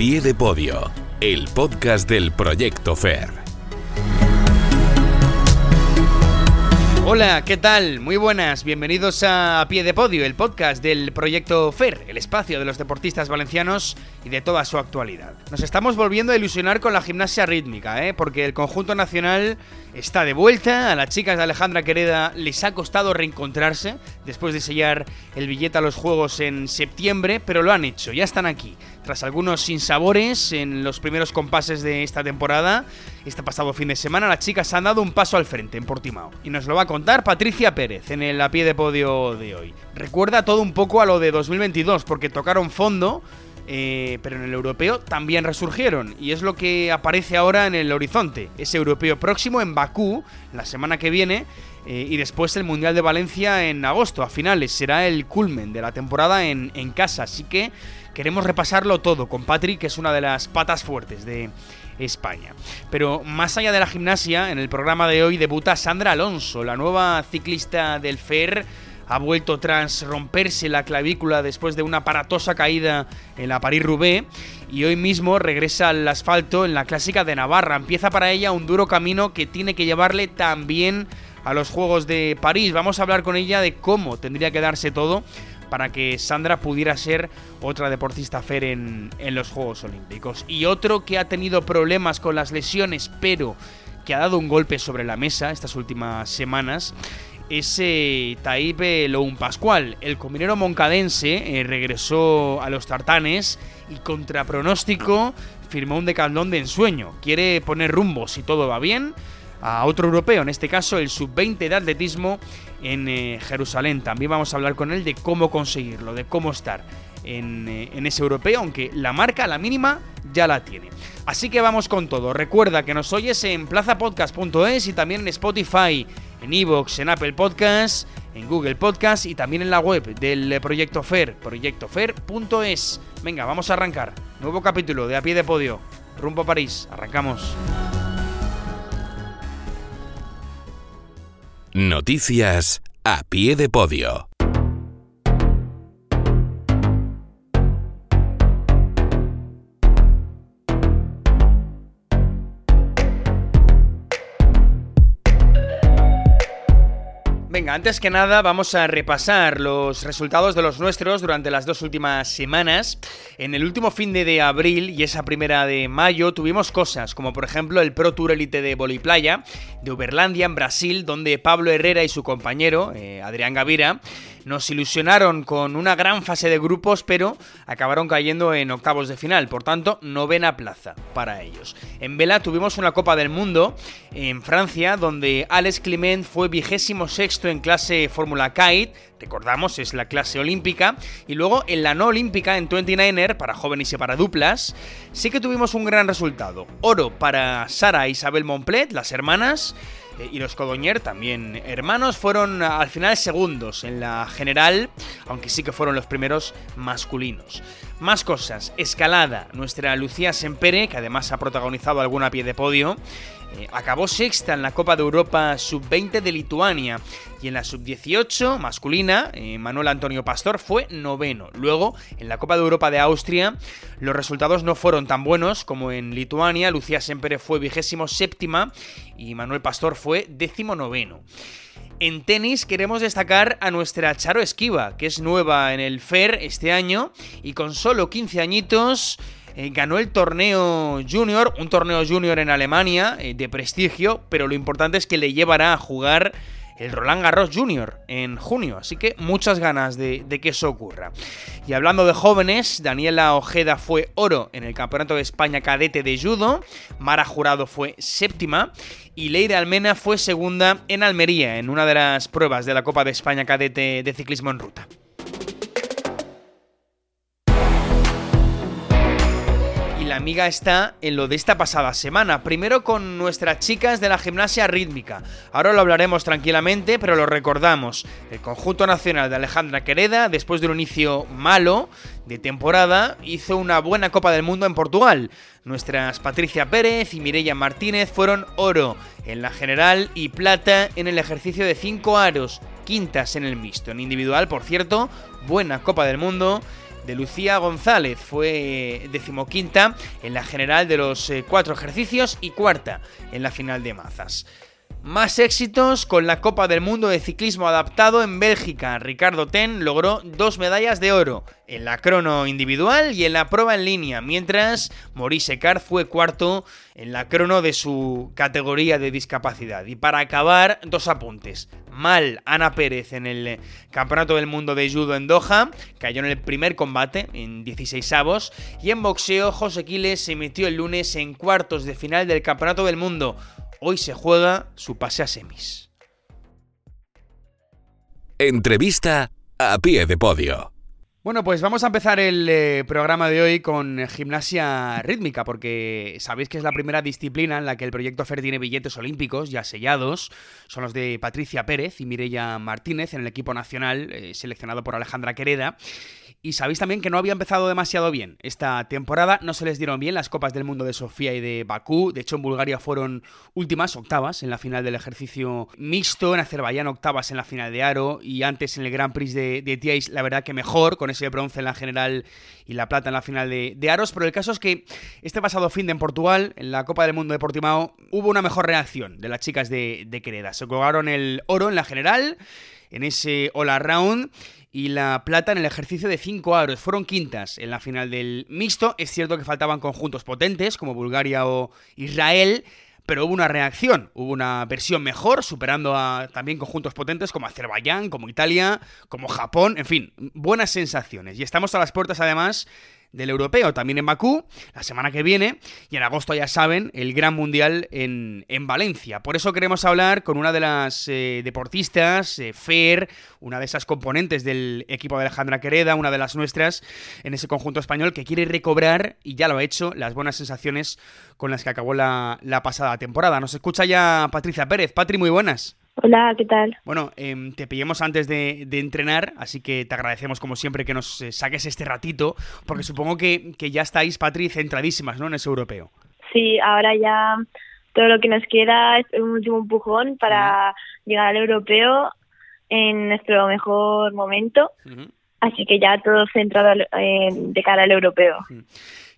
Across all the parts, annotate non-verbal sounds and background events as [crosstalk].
pie de podio, el podcast del Proyecto FER. Hola, ¿qué tal? Muy buenas, bienvenidos a, Pie de Podio, el podcast del proyecto FER, el espacio de los deportistas valencianos y de toda su actualidad. Nos estamos volviendo a ilusionar con la gimnasia rítmica, ¿eh? porque el conjunto nacional está de vuelta, a las chicas de Alejandra Quereda les ha costado reencontrarse después de sellar el billete a los Juegos en septiembre, pero lo han hecho, ya están aquí. Tras algunos sinsabores en los primeros compases de esta temporada, este pasado fin de semana las chicas han dado un paso al frente en Portimao. Y nos lo va a contar Patricia Pérez en el a pie de podio de hoy. Recuerda todo un poco a lo de 2022 porque tocaron fondo eh, pero en el europeo también resurgieron y es lo que aparece ahora en el horizonte. Ese europeo próximo en Bakú, la semana que viene, eh, y después el Mundial de Valencia en agosto, a finales. Será el culmen de la temporada en, en casa, así que queremos repasarlo todo con Patrick, que es una de las patas fuertes de España. Pero más allá de la gimnasia, en el programa de hoy debuta Sandra Alonso, la nueva ciclista del FER ha vuelto tras romperse la clavícula después de una aparatosa caída en la París-Roubaix y hoy mismo regresa al asfalto en la clásica de Navarra. Empieza para ella un duro camino que tiene que llevarle también a los Juegos de París. Vamos a hablar con ella de cómo tendría que darse todo para que Sandra pudiera ser otra deportista FER en, en los Juegos Olímpicos. Y otro que ha tenido problemas con las lesiones, pero que ha dado un golpe sobre la mesa estas últimas semanas, ese Taipe Loun Pascual. El combinero moncadense eh, regresó a los tartanes y contra pronóstico firmó un decaldón de ensueño. Quiere poner rumbo, si todo va bien, a otro europeo, en este caso el sub-20 de atletismo en eh, Jerusalén. También vamos a hablar con él de cómo conseguirlo, de cómo estar en, eh, en, ese europeo, aunque la marca, la mínima, ya la tiene. Así que vamos con todo. Recuerda que nos oyes en plazapodcast.es y también en Spotify en Evox, en Apple Podcasts, en Google Podcasts y también en la web del Proyecto FER, proyectofer.es. Venga, vamos a arrancar. Nuevo capítulo de A Pie de Podio. Rumbo a París. Arrancamos. Noticias a pie de podio. Venga, antes que nada vamos a repasar los resultados de los nuestros durante las dos últimas semanas. En el último fin de, abril y esa primera de mayo tuvimos cosas, como por ejemplo el Pro Tour Elite de Playa de Uberlandia en Brasil, donde Pablo Herrera y su compañero, eh, Adrián Gavira, nos ilusionaron con una gran fase de grupos, pero acabaron cayendo en octavos de final, por tanto, novena plaza para ellos. En vela tuvimos una Copa del Mundo en Francia, donde Alex Clement fue vigésimo sexto en clase Fórmula Kite, recordamos, es la clase olímpica, y luego en la no olímpica, en 29er, para jóvenes y para duplas, sí que tuvimos un gran resultado. Oro para Sara e Isabel Montplet, las hermanas, y los Codoñer, también hermanos, fueron al final segundos en la general, aunque sí que fueron los primeros masculinos. Más cosas, escalada, nuestra Lucía Sempere, que además ha protagonizado alguna pie de podio, eh, acabó sexta en la Copa de Europa Sub-20 de Lituania y en la Sub-18 masculina, eh, Manuel Antonio Pastor fue noveno. Luego, en la Copa de Europa de Austria, los resultados no fueron tan buenos como en Lituania. Lucía Sempere fue vigésimo séptima y Manuel Pastor fue décimo noveno. En tenis queremos destacar a nuestra Charo Esquiva, que es nueva en el FER este año y con solo 15 añitos eh, ganó el torneo junior, un torneo junior en Alemania eh, de prestigio, pero lo importante es que le llevará a jugar el Roland Garros Junior en junio, así que muchas ganas de, que eso ocurra. Y hablando de jóvenes, Daniela Ojeda fue oro en el Campeonato de España cadete de judo, Mara Jurado fue séptima y Leire Almena fue segunda en Almería en una de las pruebas de la Copa de España cadete de ciclismo en ruta. La amiga está en lo de esta pasada semana. Primero con nuestras chicas de la gimnasia rítmica. Ahora lo hablaremos tranquilamente, pero lo recordamos. El conjunto nacional de Alejandra Quereda, después de un inicio malo de temporada, hizo una buena Copa del Mundo en Portugal. Nuestras Patricia Pérez y Mireia Martínez fueron oro en la general y plata en el ejercicio de 5 aros, quintas en el mixto. En individual, por cierto, buena Copa del Mundo de Lucía González. Fue decimoquinta en la general de los eh, cuatro ejercicios y cuarta en la final de mazas. Más éxitos con la Copa del Mundo de Ciclismo Adaptado en Bélgica. Ricardo Ten logró dos medallas de oro en la crono individual y en la prueba en línea, mientras Maurice Car fue cuarto en la crono de su categoría de discapacidad. Y para acabar, dos apuntes. Mal Ana Pérez en el Campeonato del Mundo de Judo en Doha, cayó en el primer combate en 16 avos, y en boxeo José Quiles se metió el lunes en cuartos de final del Campeonato del Mundo hoy se juega su pase a semis. Entrevista a pie de podio. Bueno, pues vamos a empezar el eh, programa de hoy con gimnasia rítmica, porque sabéis que es la primera disciplina en la que el proyecto FER tiene billetes olímpicos ya sellados. Son los de Patricia Pérez y Mireia Martínez en el equipo nacional, eh, seleccionado por Alejandra Quereda. Y sabéis también que no había empezado demasiado bien esta temporada, no se les dieron bien las Copas del Mundo de Sofía y de Bakú, de hecho en Bulgaria fueron últimas, octavas en la final del ejercicio mixto, en Azerbaiyán octavas en la final de Aro y antes en el Grand Prix de, de la verdad que mejor, con ese bronce en la general y la plata en la final de, Aros, pero el caso es que este pasado fin de en Portugal, en la Copa del Mundo de Portimao, hubo una mejor reacción de las chicas de, de Quereda, se colgaron el oro en la general, en ese all around y la plata en el ejercicio de 5 aros. Fueron quintas en la final del mixto. Es cierto que faltaban conjuntos potentes como Bulgaria o Israel, pero hubo una reacción, hubo una versión mejor, superando a también conjuntos potentes como Azerbaiyán, como Italia, como Japón, en fin, buenas sensaciones. Y estamos a las puertas además del europeo, también en Bakú, la semana que viene, y en agosto ya saben, el Gran Mundial en, Valencia. Por eso queremos hablar con una de las eh, deportistas, eh, Fer, una de esas componentes del equipo de Alejandra Quereda, una de las nuestras en ese conjunto español que quiere recobrar, y ya lo ha hecho, las buenas sensaciones con las que acabó la, la pasada temporada. Nos escucha ya Patricia Pérez. Patri, muy buenas. Hola, ¿qué tal? Bueno, em, te pillamos antes de, entrenar, así que te agradecemos como siempre que nos eh, saques este ratito, porque supongo que, ya estáis, Patri, centradísimas ¿no? en ese europeo. Sí, ahora ya todo lo que nos queda es un último empujón para llegar al europeo en nuestro mejor momento. Así que ya todo centrado de cara al europeo.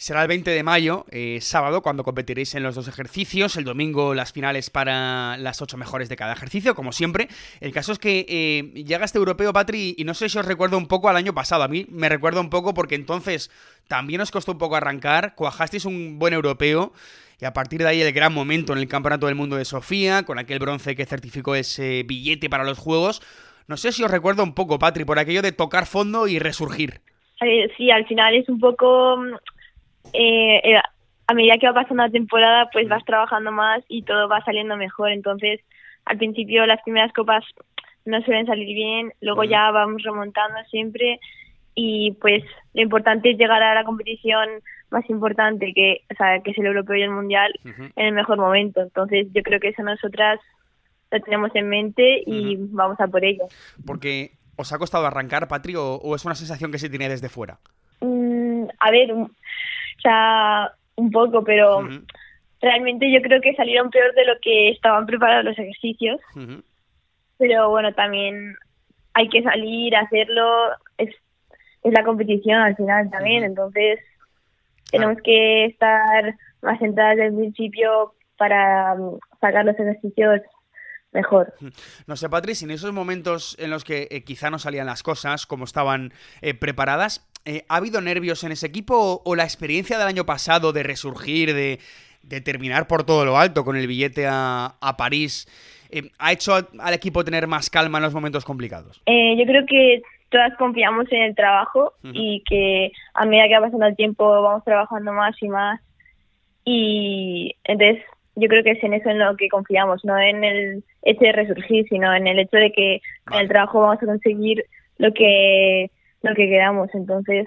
Será el 20 de mayo, eh, sábado, cuando competiréis en los dos ejercicios. El domingo las finales para las ocho mejores de cada ejercicio, como siempre. El caso es que eh, llega este europeo, Patri, y no sé si os recuerdo un poco al año pasado. A mí me recuerda un poco porque entonces también os costó un poco arrancar. Cuajasteis un buen europeo. Y a partir de ahí el gran momento en el Campeonato del Mundo de Sofía, con aquel bronce que certificó ese billete para los Juegos. No sé si os recuerdo un poco, Patri, por aquello de tocar fondo y resurgir. Sí, al final es un poco eh, eh, a medida que va pasando la temporada, pues vas trabajando más y todo va saliendo mejor. Entonces, al principio las primeras copas no suelen salir bien, luego ya vamos remontando siempre y pues lo importante es llegar a la competición más importante que, o sea, que es el europeo y el mundial en el mejor momento. Entonces, yo creo que eso nosotras lo tenemos en mente y vamos a por ello. Porque os ha costado arrancar, Patri, o, es una sensación que se tiene desde fuera? Mm, a ver, sea, un poco, pero realmente yo creo que salieron peor de lo que estaban preparados los ejercicios. Pero bueno, también hay que salir, hacerlo, es, es la competición al final también, entonces tenemos que estar más centradas desde el principio para um, sacar los ejercicios mejor. No sé, Patricia, en esos momentos en los que eh, quizá no salían las cosas como estaban eh, preparadas, eh, ¿ha habido nervios en ese equipo o, la experiencia del año pasado de resurgir, de, terminar por todo lo alto con el billete a, París, ha hecho al equipo tener más calma en los momentos complicados? yo creo que todas confiamos en el trabajo y que a medida que va pasando el tiempo vamos trabajando más y más y entonces yo creo que es en eso en lo que confiamos, no en el hecho de resurgir, sino en el hecho de que en el trabajo vamos a conseguir lo que lo que queramos. Entonces,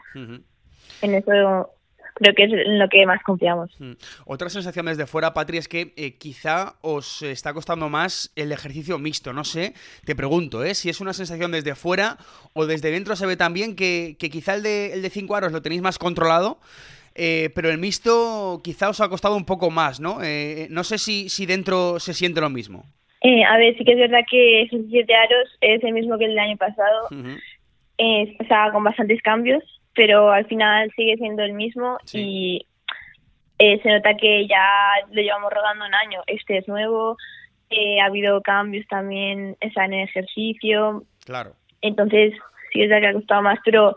en eso creo que es en lo que más confiamos. Otra sensación desde fuera, Patri, es que eh, quizá os está costando más el ejercicio mixto. No sé, te pregunto, ¿eh? si es una sensación desde fuera o desde dentro se ve también que, que quizá el de, el de cinco aros lo tenéis más controlado eh, pero el mixto quizá os ha costado un poco más, ¿no? Eh, no sé si, si dentro se siente lo mismo. Eh, a ver, sí que es verdad que esos siete aros es el mismo que el del año pasado, o sea, con bastantes cambios pero al final sigue siendo el mismo y eh, se nota que ya lo llevamos rodando un año. Este es nuevo, eh, ha habido cambios también en el ejercicio. Claro. Entonces, sí es verdad que ha costado más, pero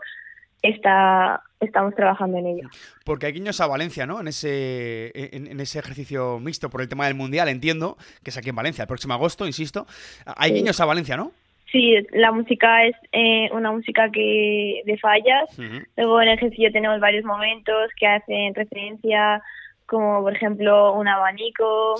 está estamos trabajando en ello. Porque hay guiños a Valencia, ¿no? En ese, en, ese ejercicio mixto por el tema del Mundial, entiendo, que es aquí en Valencia, el próximo agosto, insisto. Hay guiños a Valencia, ¿no? Sí, la música es eh, una música que de fallas. Luego en el ejercicio tenemos varios momentos que hacen referencia, como por ejemplo un abanico,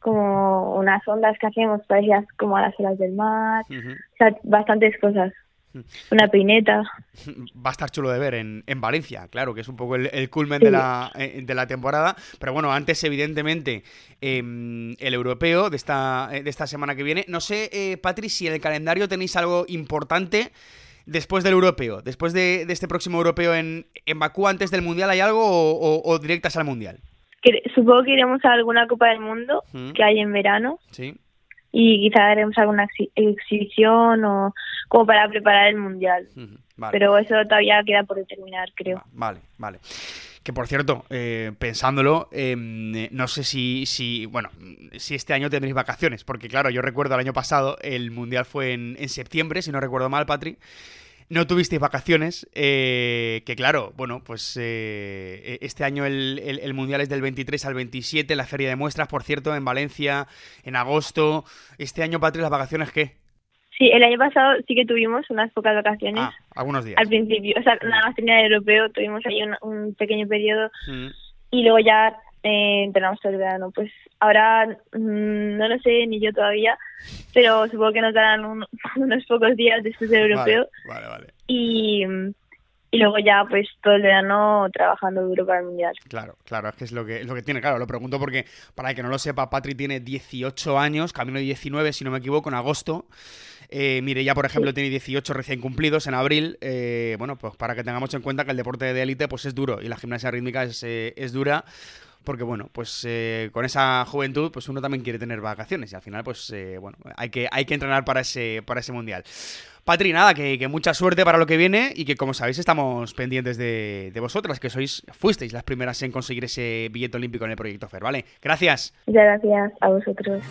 como unas ondas que hacemos parecidas como a las olas del mar. O sea, bastantes cosas. [laughs] Una peineta. [laughs] Va a estar chulo de ver en, en Valencia, claro, que es un poco el, culmen de, la, eh, de la temporada. Pero bueno, antes, evidentemente, em, el europeo de esta, eh, de esta semana que viene. No sé, eh, Patri, si en el calendario tenéis algo importante después del europeo, después de, este próximo europeo en, en, Bakú, antes del mundial, ¿hay algo o, directas al mundial? supongo que iremos a alguna Copa del Mundo que hay en verano. Sí y quizá haremos alguna exhibición o como para preparar el mundial. Pero eso todavía queda por determinar, creo. Vale, vale. Que por cierto, eh, pensándolo, em, no sé si, si, bueno, si este año tendréis vacaciones, porque claro, yo recuerdo el año pasado, el Mundial fue en, en septiembre, si no recuerdo mal, Patri, no tuvisteis vacaciones, eh, que claro, bueno, pues eh, e-, este año el, Mundial es del 23 al 27, la feria de muestras, por cierto, en Valencia, en agosto. Este año, Patri, ¿las vacaciones qué? Sí, el año pasado sí que tuvimos unas pocas vacaciones. Ah, algunos días. Al principio, o sea, nada más tenía el europeo, tuvimos ahí un, pequeño periodo mm. y luego ya eh, entrenamos todo el verano. Pues ahora mm, no lo sé ni yo todavía, pero supongo que nos darán [laughs] unos pocos días después del europeo. Vale, vale. Y, y luego ya pues todo el verano trabajando duro para el mundial. Claro, claro, es que es lo que, es lo que tiene, claro, lo pregunto porque para el que no lo sepa, Patri tiene 18 años, camino de 19 si no me equivoco, en agosto. Eh, mire, ya por ejemplo tiene 18 recién cumplidos en abril. Eh, bueno, pues para que tengamos en cuenta que el deporte de élite pues es duro y la gimnasia rítmica es, eh, es dura porque bueno, pues eh, con esa juventud, pues uno también quiere tener vacaciones y al final, pues eh, bueno, hay que, hay que entrenar para ese, para ese mundial. Patri, nada, que, mucha suerte para lo que viene y que como sabéis estamos pendientes de, de, vosotras, que sois, fuisteis las primeras en conseguir ese billete olímpico en el proyecto FER, ¿vale? Gracias. Muchas gracias a vosotros.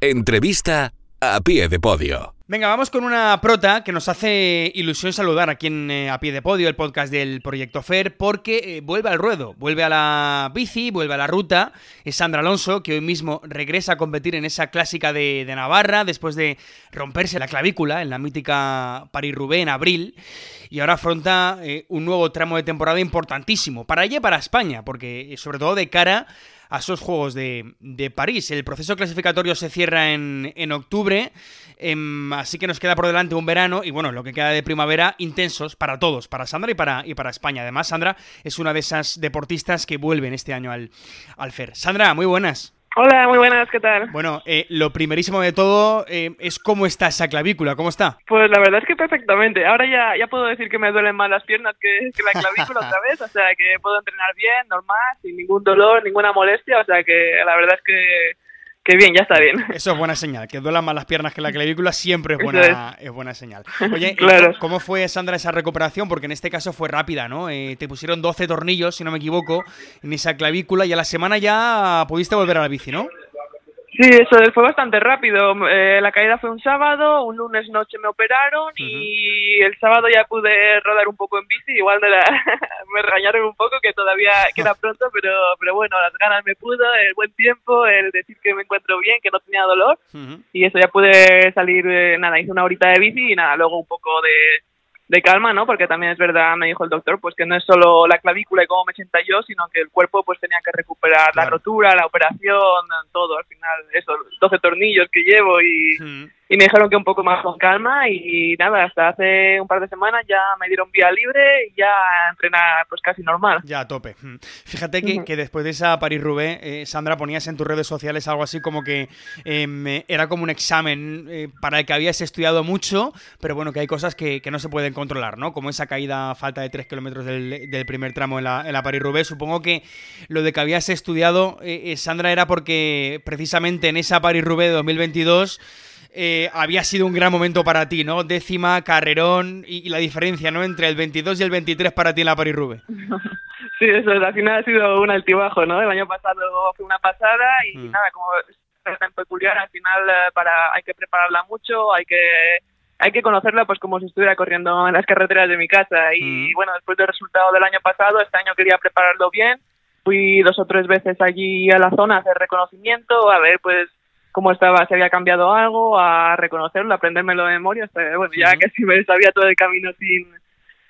Entrevista a pie de podio. Venga, vamos con una prota que nos hace ilusión saludar aquí en eh, A Pie de Podio, el podcast del Proyecto FER, porque eh, vuelve al ruedo, vuelve a la bici, vuelve a la ruta. Es Sandra Alonso, que hoy mismo regresa a competir en esa clásica de, Navarra, después de romperse la clavícula en la mítica Paris-Roubaix en abril. Y ahora afronta eh, un nuevo tramo de temporada importantísimo, para ella y para España, porque sobre todo de cara esos Juegos de, París. El proceso clasificatorio se cierra en, en octubre, em, así que nos queda por delante un verano y bueno, lo que queda de primavera intensos para todos, para Sandra y para, y para España. Además, Sandra es una de esas deportistas que vuelven este año al, al FER. Sandra, muy buenas. Hola, muy buenas, ¿qué tal? Bueno, eh, lo primerísimo de todo eh, es cómo está esa clavícula, ¿cómo está? Pues la verdad es que perfectamente. Ahora ya, ya puedo decir que me duelen más las piernas que, que la clavícula otra vez, o sea que puedo entrenar bien, normal, sin ningún dolor, ninguna molestia, o sea que la verdad es que Qué bien, ya está bien. Eso es buena señal. Que duelan más las piernas que la clavícula siempre es buena, es. buena señal. Oye, [laughs] ¿cómo fue, Sandra, esa recuperación? Porque en este caso fue rápida, ¿no? Eh, te pusieron 12 tornillos, si no me equivoco, en esa clavícula y a la semana ya pudiste volver a la bici, ¿no? Sí, eso fue bastante rápido. Eh, la caída fue un sábado, un lunes noche me operaron y el sábado ya pude rodar un poco en bici. Igual me, la, [laughs] me regañaron un poco que todavía [laughs] queda pronto, pero, pero bueno, las ganas me pudo, el buen tiempo, el decir que me encuentro bien, que no tenía dolor y eso ya pude salir, eh, nada, hice una horita de bici y nada, luego un poco de de calma, ¿no? Porque también es verdad, me dijo el doctor, pues que no es solo la clavícula y cómo me sienta yo, sino que el cuerpo pues tenía que recuperar la rotura, la operación, todo, al final, eso, 12 tornillos que llevo y, y me dijeron que un poco más con calma y nada, hasta hace un par de semanas ya me dieron vía libre y ya entrenar pues casi normal. Ya a tope. Mm. Fíjate que, que después de esa París-Roubaix, eh, Sandra, ponías en tus redes sociales algo así como que em, era como un examen eh, para el que habías estudiado mucho, pero bueno, que hay cosas que, que no se pueden controlar, ¿no? Como esa caída a falta de 3 kilómetros del, del, primer tramo en la, en la París-Roubaix. Supongo que lo de que habías estudiado, eh, Sandra, era porque precisamente en esa París-Roubaix de 2022 eh, había sido un gran momento para ti, ¿no? Décima, carrerón y, la diferencia, ¿no? Entre el 22 y el 23 para ti en la Paris-Roubaix. [laughs] Sí, eso al final ha sido un altibajo, ¿no? El año pasado fue una pasada y mm. nada, como es tan peculiar, al final eh, para hay que prepararla mucho, hay que hay que conocerla pues como si estuviera corriendo en las carreteras de mi casa y mm. bueno, después del resultado del año pasado, este año quería prepararlo bien, fui dos o tres veces allí a la zona a hacer reconocimiento, a ver pues cómo estaba, si había cambiado algo, a reconocerlo, a aprendérmelo de memoria, bueno, ya casi me sabía todo el camino sin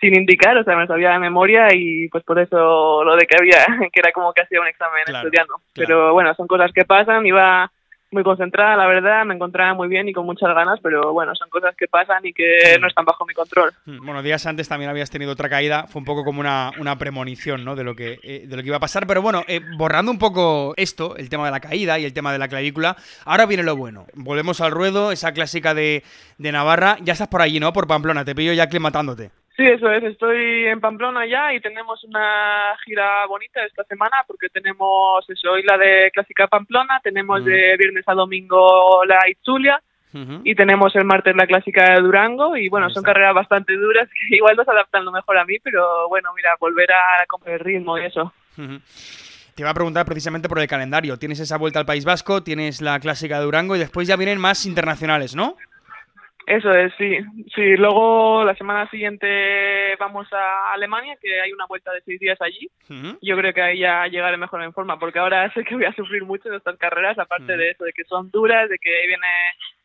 sin indicar, o sea, me sabía de memoria y pues por eso lo de que había, [laughs] que era como que hacía un examen estudiando. Pero bueno, son cosas que pasan, iba muy concentrada, la verdad, me encontraba muy bien y con muchas ganas, pero bueno, son cosas que pasan y que no están bajo mi control. Mm, bueno, días antes también habías tenido otra caída, fue un poco como una, una premonición, ¿no? De lo que eh, de lo que iba a pasar, pero bueno, eh, borrando un poco esto, el tema de la caída y el tema de la clavícula, ahora viene lo bueno. Volvemos al ruedo, esa clásica de, de Navarra, ya estás por allí, ¿no? Por Pamplona, te pillo ya aclimatándote. Sí, eso es. Estoy en Pamplona ya y tenemos una gira bonita esta semana porque tenemos eso, hoy la de Clásica Pamplona, tenemos de viernes a domingo la Itzulia y tenemos el martes la Clásica de Durango y bueno, son carreras bastante duras que [laughs] igual no se adaptan lo mejor a mí, pero bueno, mira, volver a coger el ritmo y eso. Te iba a preguntar precisamente por el calendario. Tienes esa vuelta al País Vasco, tienes la Clásica de Durango y después ya vienen más internacionales, ¿no? Eso es, sí. Sí, luego la semana siguiente vamos a Alemania, que hay una vuelta de seis días allí. Yo creo que ahí ya llegaré mejor en forma, porque ahora sé que voy a sufrir mucho en estas carreras, aparte de eso, de que son duras, de que viene,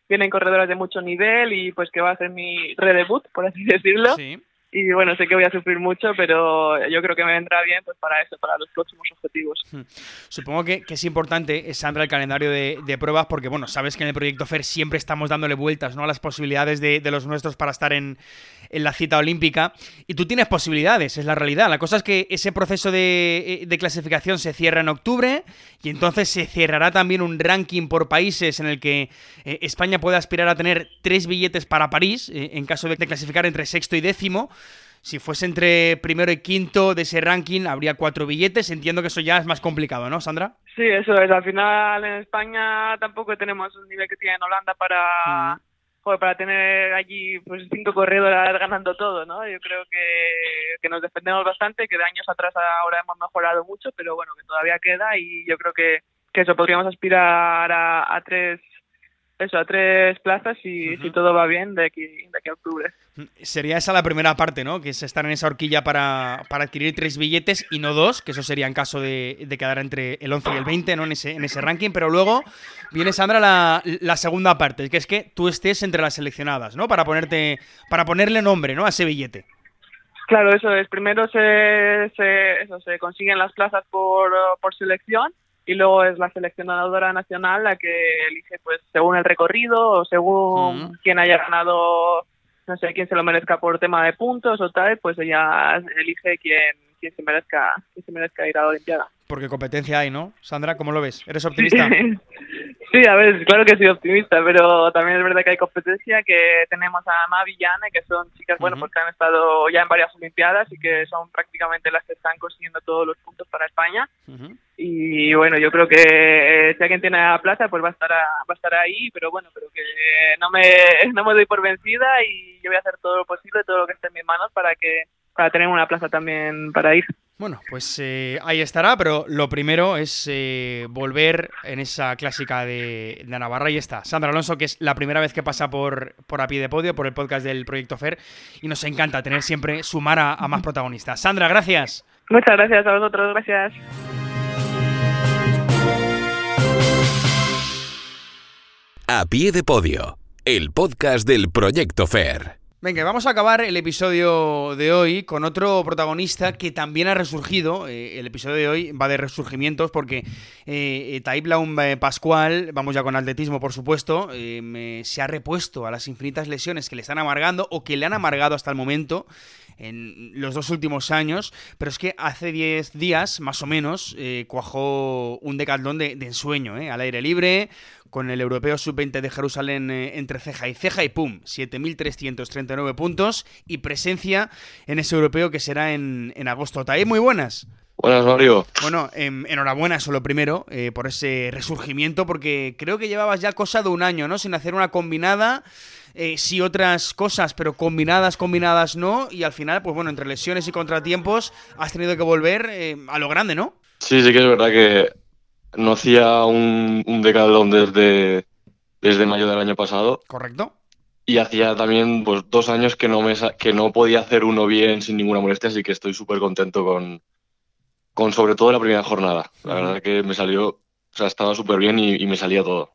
vienen corredoras de mucho nivel y pues que va a ser mi redebut, por así [laughs] decirlo. Sí y bueno, sé que voy a sufrir mucho, pero yo creo que me vendrá bien pues para eso, para los próximos objetivos. Hmm. Supongo que, es importante, eh, Sandra, el calendario de, pruebas, porque bueno, sabes que en el proyecto FER siempre estamos dándole vueltas ¿no? a las posibilidades de, los nuestros para estar en, la cita olímpica, y tú tienes posibilidades, es la realidad. La cosa es que ese proceso de, eh, clasificación se cierra en octubre, y entonces se cerrará también un ranking por países en el que eh, España puede aspirar a tener tres billetes para París, en caso de clasificar entre sexto y décimo. Si fuese entre primero y quinto de ese ranking, habría cuatro billetes. Entiendo que eso ya es más complicado, ¿no, Sandra? Sí, eso es. Al final en España tampoco tenemos un nivel que tiene en Holanda para, para tener allí pues cinco corredores ganando todo, ¿no? Yo creo que, que nos defendemos bastante, que de años atrás ahora hemos mejorado mucho, pero bueno, que todavía queda y yo creo que, que eso podríamos aspirar a tres eso, a tres plazas y si todo va bien de aquí, de aquí a octubre. Sería esa la primera parte, ¿no? Que es estar en esa horquilla para, para adquirir tres billetes y no dos, que eso sería en caso de, de, quedar entre el 11 y el 20, ¿no? En ese, en ese ranking. Pero luego viene, Sandra, la, la segunda parte, que es que tú estés entre las seleccionadas, ¿no? Para, ponerte, para ponerle nombre, ¿no? A ese billete. Claro, eso es. Primero se, se, eso, se consiguen las plazas por, por selección y luego es la seleccionadora nacional la que elige pues según el recorrido o según quién haya ganado no sé quién se lo merezca por tema de puntos o tal pues ella elige quién quién se merezca quién se merezca ir a la olimpiada. Porque competencia hay no Sandra cómo lo ves eres optimista [laughs] Sí, a ver, claro que soy optimista, pero también es verdad que hay competencia, que tenemos a Mavi y Anne, que son chicas, bueno, porque han estado ya en varias Olimpiadas y que son prácticamente las que están consiguiendo todos los puntos para España. Y bueno, yo creo que eh, si alguien tiene la plaza, pues va a estar va a estar ahí, pero bueno, pero que no me, [laughs] no me doy por vencida y yo voy a hacer todo lo posible, todo lo que esté en mis manos para que para tener una plaza también para ir. Bueno, pues eh, ahí estará, pero lo primero es eh, volver en esa clásica de, Navarra y está. Sandra Alonso, que es la primera vez que pasa por, por a pie de podio, por el podcast del Proyecto FER, y nos encanta tener siempre, sumar a, a más protagonistas. Sandra, gracias. Muchas gracias a vosotros, gracias. A pie de podio, el podcast del Proyecto FER. Venga, vamos a acabar el episodio de hoy con otro protagonista que también ha resurgido. Eh, el episodio de hoy va de resurgimientos porque eh, eh Pascual, vamos ya con atletismo por supuesto, eh, se ha repuesto a las infinitas lesiones que le están amargando o que le han amargado hasta el momento en los dos últimos años, pero es que hace 10 días, más o menos, cuajó un decatlón de, de ensueño, al aire libre, con el europeo sub-20 de Jerusalén eh, entre ceja y ceja y pum, 7.339 puntos y presencia en ese europeo que será en, en agosto. Taí, muy buenas. Buenas, Mario. Bueno, em, enhorabuena, eso lo primero, eh, por ese resurgimiento, porque creo que llevabas ya cosa de un año, ¿no? Sin hacer una combinada, eh, sí otras cosas, pero combinadas, combinadas no, y al final, pues bueno, entre lesiones y contratiempos, has tenido que volver eh, a lo grande, ¿no? Sí, sí que es verdad que no hacía un, un decalón desde, desde mayo del año pasado. ¿Correcto? Y hacía también pues, dos años que no, me, que no podía hacer uno bien sin ninguna molestia, así que estoy súper contento con, con sobre todo la primera jornada. La verdad que me salió, o sea, estaba súper bien y, me salía todo.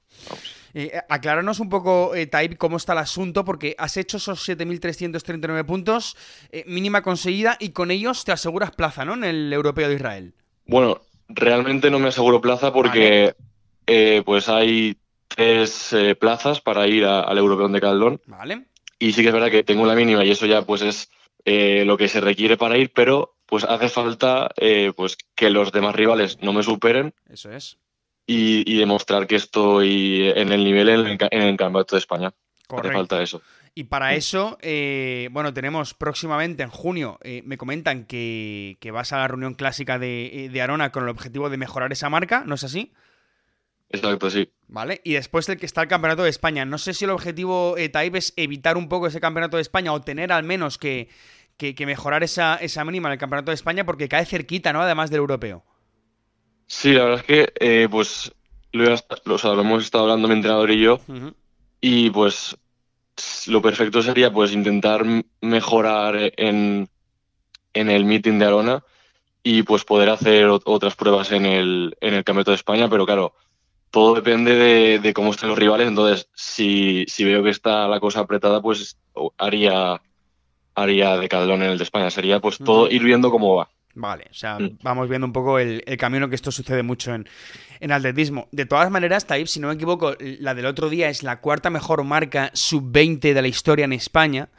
Eh, acláranos un poco, eh, Taib, cómo está el asunto, porque has hecho esos 7.339 puntos, eh, mínima conseguida, y con ellos te aseguras plaza, ¿no? En el Europeo de Israel. Bueno, realmente no me aseguro plaza porque eh, pues hay tres plazas para ir al Europeo de Caldón. Vale. Y sí que es verdad que tengo la mínima y eso ya pues es lo que se requiere para ir, pero pues hace falta eh, pues que los demás rivales no me superen. Eso es. Y, demostrar que estoy en el nivel en el, Campeonato de España. Correcto. Hace falta eso. Y para eso, eh, bueno, tenemos próximamente en junio, eh, me comentan que, vas a la reunión clásica de, de, Arona con el objetivo de mejorar esa marca, ¿no es así? Exacto, sí. Vale, y después del que está el Campeonato de España, no sé si el objetivo, eh, es evitar un poco ese Campeonato de España o tener al menos que, que, mejorar esa, esa mínima en el Campeonato de España porque cae cerquita, ¿no? Además del europeo. Sí, la verdad es que eh, pues lo, hemos estado hablando mi entrenador y yo y pues lo perfecto sería pues intentar mejorar en, en el meeting de Arona y pues poder hacer otras pruebas en el, en el Campeonato de España, pero claro, todo depende de, de, cómo estén los rivales, entonces si, si veo que está la cosa apretada, pues haría haría de Calderón en el de España. Sería pues todo ir viendo cómo va. Vale, o sea, mm. vamos viendo un poco el, camino que esto sucede mucho en, en atletismo. De todas maneras, Taib, si no me equivoco, la del otro día es la cuarta mejor marca sub-20 de la historia en España.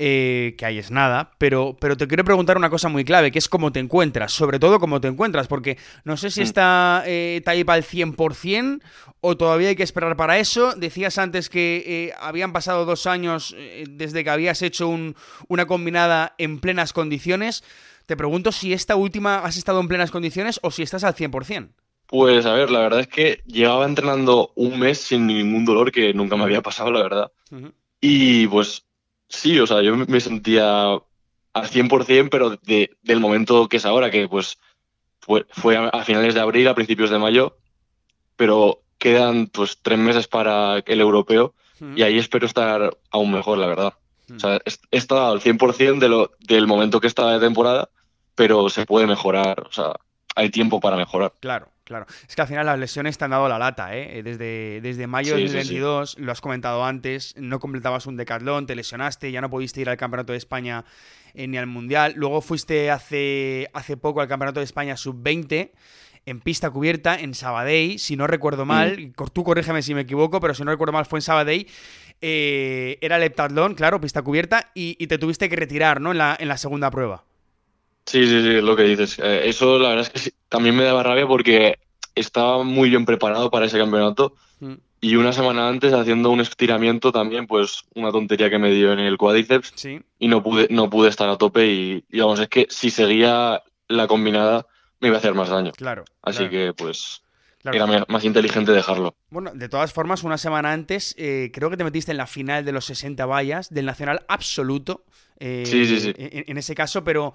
Eh, que ahí es nada, pero, pero te quiero preguntar una cosa muy clave, que es cómo te encuentras, sobre todo cómo te encuentras, porque no sé si mm. está eh, Taib al 100% o todavía hay que esperar para eso. Decías antes que eh, habían pasado dos años eh, desde que habías hecho una combinada en plenas condiciones. Te pregunto si esta última has estado en plenas condiciones o si estás al 100%. Pues a ver, la verdad es que llevaba entrenando un mes sin ningún dolor que nunca me había pasado, la verdad. Y pues Sí, o sea, yo me sentía al 100%, pero de, del momento que es ahora, que pues fue, fue a finales de abril, a principios de mayo, pero quedan pues tres meses para el europeo y ahí espero estar aún mejor, la verdad. O sea, he estado al 100% de lo, del momento que estaba de temporada, pero se puede mejorar, o sea, hay tiempo para mejorar. Claro. Claro, es que al final las lesiones te han dado la lata, ¿eh? Desde, desde mayo de 2022, lo has comentado antes, no completabas un decatlón, te lesionaste, ya no pudiste ir al Campeonato de España eh, ni al Mundial. Luego fuiste hace, hace poco al Campeonato de España Sub-20 en pista cubierta en Sabadell, si no recuerdo mm. mal, tú corrígeme si me equivoco, pero si no recuerdo mal fue en Sabadell. Eh, era el heptatlón, claro, pista cubierta, y, te tuviste que retirar, ¿no? En la, en la segunda prueba. Sí, sí, sí, lo que dices. Eh, eso la verdad es que también me daba rabia porque estaba muy bien preparado para ese campeonato mm. y una semana antes haciendo un estiramiento también, pues una tontería que me dio en el cuádriceps y no pude, no pude estar a tope y digamos, es que si seguía la combinada me iba a hacer más daño. Claro. Así que pues... Era más inteligente dejarlo. Bueno, de todas formas, una semana antes, eh, creo que te metiste en la final de los 60 vallas del Nacional Absoluto. Eh, sí, sí, sí. en, ese caso, pero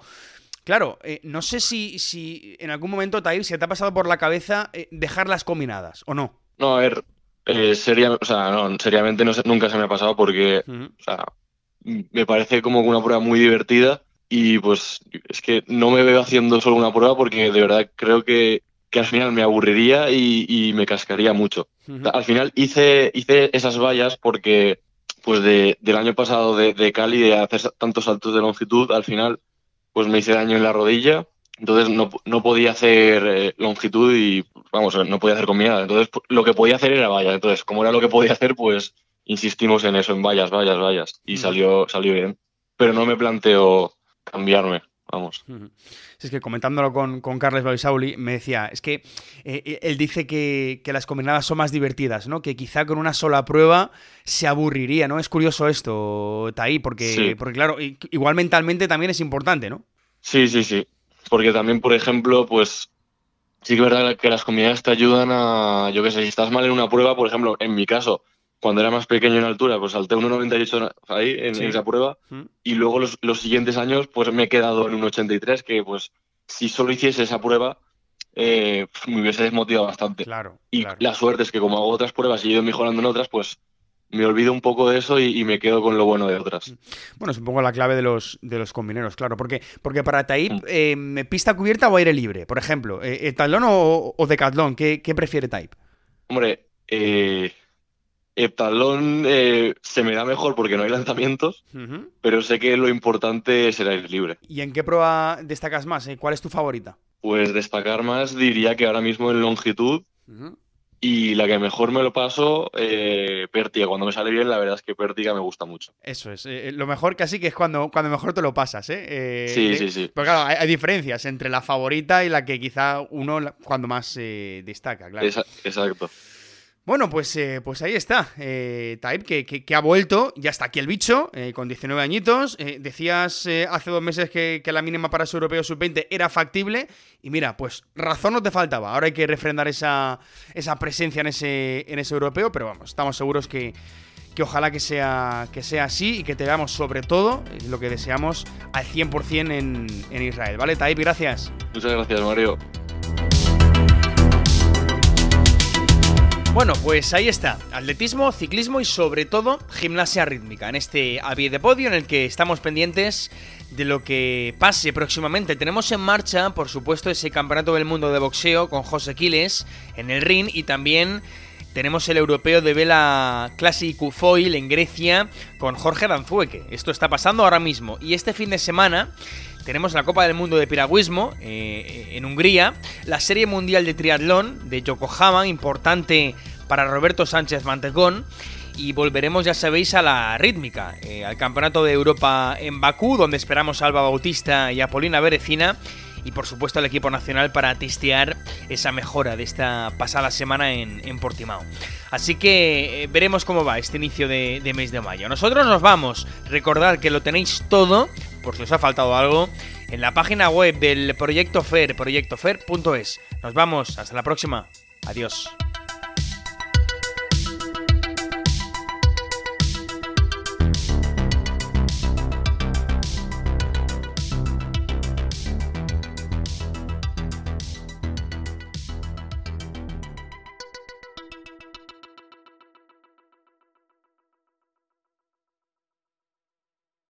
Claro, eh, no sé si, si en algún momento, Taib, se te ha pasado por la cabeza eh, dejarlas combinadas o no. No, a ver, eh, o sea, no, seriamente no, nunca se me ha pasado porque, o sea, me parece como una prueba muy divertida y pues es que no me veo haciendo solo una prueba porque de verdad creo que, que al final me aburriría y, me cascaría mucho. Al final hice, hice esas vallas porque pues de, del año pasado de, de Cali, de hacer tantos saltos de longitud, al final pues me hice daño en la rodilla, entonces no, no podía hacer eh, longitud y, vamos, no podía hacer combinada. Entonces lo que podía hacer era vallas. Entonces, como era lo que podía hacer, pues insistimos en eso, en vallas, vallas, vallas. Y salió, salió bien. Pero no me planteo cambiarme, vamos. es que comentándolo con, con Carles Balisauli, me decía, es que eh, eh, él dice que, que, las combinadas son más divertidas, ¿no? Que quizá con una sola prueba se aburriría, ¿no? Es curioso esto, Taí, porque, porque claro, igual mentalmente también es importante, ¿no? Sí, sí, sí. porque también, por ejemplo, pues sí que es verdad que las comunidades te ayudan a, yo qué sé, si estás mal en una prueba, por ejemplo, en mi caso, cuando era más pequeño en altura, pues salté 1,98 ahí en, esa prueba y luego los, los, siguientes años pues me he quedado en un 83 que pues si solo hiciese esa prueba eh, me hubiese desmotivado bastante. Claro, y la suerte es que como hago otras pruebas y he ido mejorando en otras, pues me olvido un poco de eso y, me quedo con lo bueno de otras. Bueno, es un poco la clave de los, de los combineros, claro, porque, porque para Taip, mm. eh, pista cubierta o aire libre, por ejemplo, eh, ¿etalón o, o decatlón? ¿Qué, ¿Qué, prefiere Taip? Hombre, eh, Heptalón eh, se me da mejor porque no hay lanzamientos, pero sé que lo importante es el aire libre. ¿Y en qué prueba destacas más? Eh? ¿Cuál es tu favorita? Pues destacar más diría que ahora mismo en longitud y la que mejor me lo paso, eh, Pértiga. Cuando me sale bien, la verdad es que Pértiga me gusta mucho. Eso es. Eh, lo mejor casi que es cuando, cuando mejor te lo pasas, ¿eh? sí, sí, sí. Porque claro, hay, diferencias entre la favorita y la que quizá uno cuando más destaca, claro. exacto. Bueno, pues, eh, pues ahí está. Eh, que, ha vuelto, ya está aquí el bicho, eh, con 19 añitos. Eh, decías hace dos meses que, la mínima para su europeo sub-20 era factible. Y mira, pues razón no te faltaba. Ahora hay que refrendar esa, esa presencia en ese, en ese europeo, pero vamos, estamos seguros que, que ojalá que sea, que sea así y que te veamos sobre todo, lo que deseamos, al 100% en, en Israel. ¿Vale, Type? Gracias. Muchas gracias, Mario. Bueno, pues ahí está. Atletismo, ciclismo y sobre todo gimnasia rítmica. En este a de podio en el que estamos pendientes de lo que pase próximamente. Tenemos en marcha, por supuesto, ese campeonato del mundo de boxeo con José Quiles en el ring y también tenemos el europeo de vela Classic Foil en Grecia con Jorge Danzueque. Esto está pasando ahora mismo. Y este fin de semana tenemos la Copa del Mundo de Piragüismo eh, en Hungría, la Serie Mundial de Triatlón de Yokohama, importante para Roberto Sánchez Mantecón. Y volveremos, ya sabéis, a la rítmica, eh, al Campeonato de Europa en Bakú, donde esperamos a Alba Bautista y a Polina Berecina y por supuesto al equipo nacional para testear esa mejora de esta pasada semana en, Portimao. Así que eh, veremos cómo va este inicio de, de, mes de mayo. Nosotros nos vamos. Recordad que lo tenéis todo, por si os ha faltado algo, en la página web del Proyecto FER, proyectofer.es. Nos vamos, hasta la próxima. Adiós.